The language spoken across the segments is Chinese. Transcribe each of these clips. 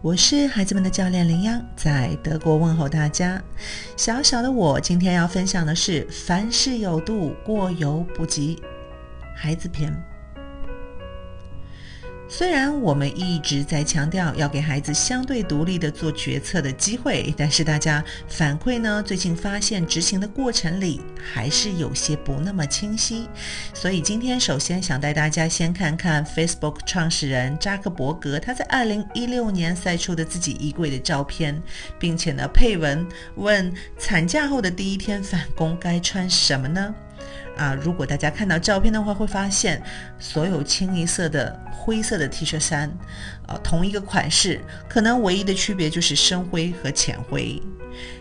我是孩子们的教练林央，在德国问候大家。小小的我今天要分享的是：凡事有度，过犹不及。孩子篇。虽然我们一直在强调要给孩子相对独立的做决策的机会，但是大家反馈呢，最近发现执行的过程里还是有些不那么清晰。所以今天首先想带大家先看看 Facebook 创始人扎克伯格他在2016年晒出的自己衣柜的照片，并且呢配文问产假后的第一天返工该穿什么呢？啊，如果大家看到照片的话，会发现所有清一色的灰色的 T 恤衫，啊，同一个款式，可能唯一的区别就是深灰和浅灰。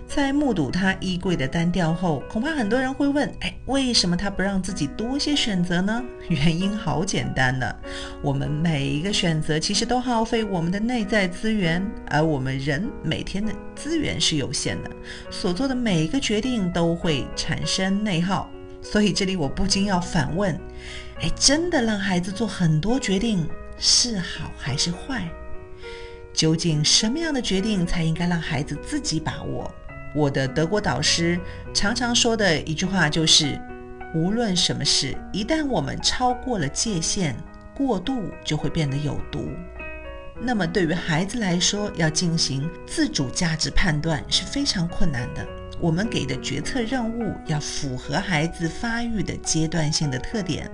在目睹他衣柜的单调后，恐怕很多人会问：哎，为什么他不让自己多些选择呢？原因好简单呢，我们每一个选择其实都耗费我们的内在资源，而我们人每天的资源是有限的，所做的每一个决定都会产生内耗。所以这里我不禁要反问：哎，真的让孩子做很多决定是好还是坏？究竟什么样的决定才应该让孩子自己把握？我的德国导师常常说的一句话就是：无论什么事，一旦我们超过了界限，过度就会变得有毒。那么对于孩子来说，要进行自主价值判断是非常困难的。我们给的决策任务要符合孩子发育的阶段性的特点。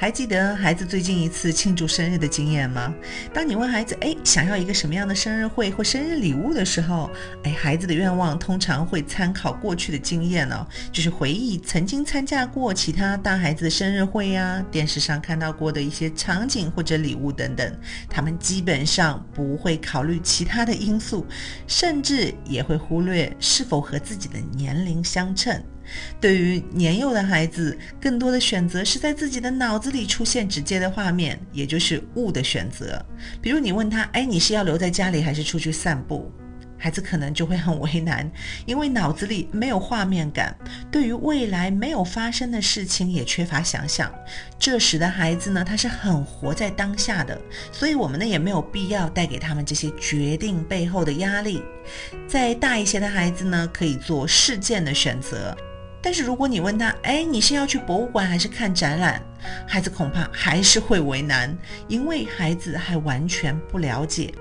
还记得孩子最近一次庆祝生日的经验吗？当你问孩子“哎，想要一个什么样的生日会或生日礼物”的时候，哎，孩子的愿望通常会参考过去的经验哦，就是回忆曾经参加过其他大孩子的生日会呀，电视上看到过的一些场景或者礼物等等。他们基本上不会考虑其他的因素，甚至也会忽略是否和自己的年龄相称。对于年幼的孩子，更多的选择是在自己的脑子里出现直接的画面，也就是物的选择。比如你问他：“哎，你是要留在家里还是出去散步？”孩子可能就会很为难，因为脑子里没有画面感，对于未来没有发生的事情也缺乏想象。这时的孩子呢，他是很活在当下的，所以我们呢也没有必要带给他们这些决定背后的压力。再大一些的孩子呢，可以做事件的选择。但是如果你问他，哎，你是要去博物馆还是看展览？孩子恐怕还是会为难，因为孩子还完全不了解。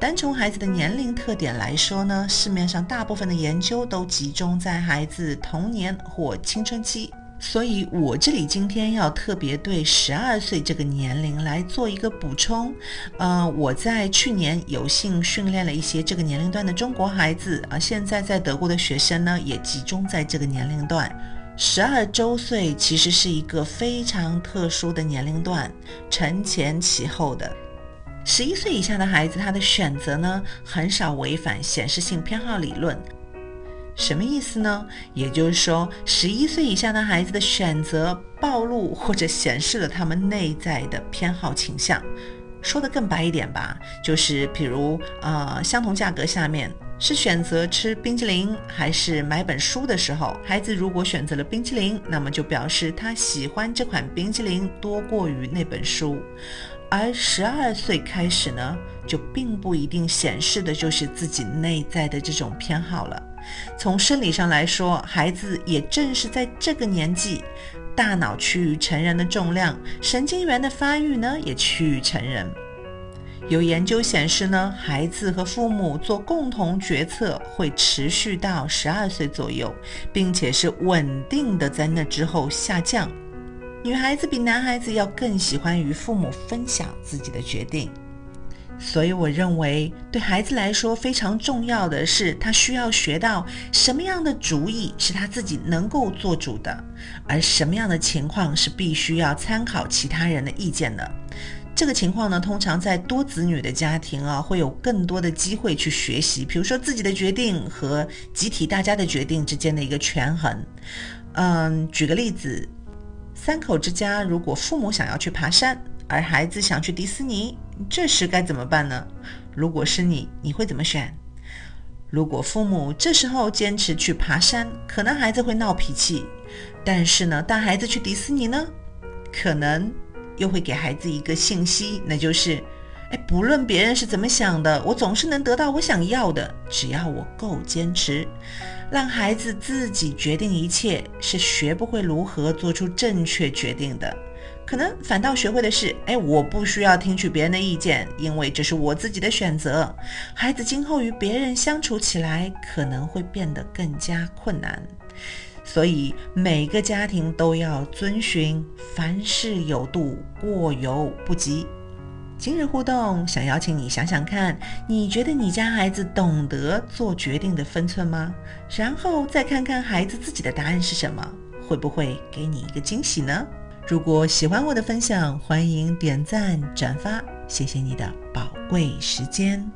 单从孩子的年龄特点来说呢，市面上大部分的研究都集中在孩子童年或青春期。所以，我这里今天要特别对十二岁这个年龄来做一个补充。呃，我在去年有幸训练了一些这个年龄段的中国孩子，啊，现在在德国的学生呢，也集中在这个年龄段。十二周岁其实是一个非常特殊的年龄段，承前启后的。十一岁以下的孩子，他的选择呢，很少违反显示性偏好理论。什么意思呢？也就是说，十一岁以下的孩子的选择暴露或者显示了他们内在的偏好倾向。说的更白一点吧，就是比如，呃，相同价格下面是选择吃冰淇淋还是买本书的时候，孩子如果选择了冰淇淋，那么就表示他喜欢这款冰淇淋多过于那本书。而十二岁开始呢，就并不一定显示的就是自己内在的这种偏好了。从生理上来说，孩子也正是在这个年纪，大脑趋于成人的重量，神经元的发育呢也趋于成人。有研究显示呢，孩子和父母做共同决策会持续到十二岁左右，并且是稳定的在那之后下降。女孩子比男孩子要更喜欢与父母分享自己的决定。所以，我认为对孩子来说非常重要的是，他需要学到什么样的主意是他自己能够做主的，而什么样的情况是必须要参考其他人的意见的。这个情况呢，通常在多子女的家庭啊，会有更多的机会去学习，比如说自己的决定和集体大家的决定之间的一个权衡。嗯，举个例子，三口之家如果父母想要去爬山。而孩子想去迪士尼，这时该怎么办呢？如果是你，你会怎么选？如果父母这时候坚持去爬山，可能孩子会闹脾气；但是呢，带孩子去迪士尼呢，可能又会给孩子一个信息，那就是：哎，不论别人是怎么想的，我总是能得到我想要的，只要我够坚持。让孩子自己决定一切，是学不会如何做出正确决定的。可能反倒学会的是，哎，我不需要听取别人的意见，因为这是我自己的选择。孩子今后与别人相处起来，可能会变得更加困难。所以每个家庭都要遵循凡事有度，过犹不及。今日互动，想邀请你想想看，你觉得你家孩子懂得做决定的分寸吗？然后再看看孩子自己的答案是什么，会不会给你一个惊喜呢？如果喜欢我的分享，欢迎点赞转发，谢谢你的宝贵时间。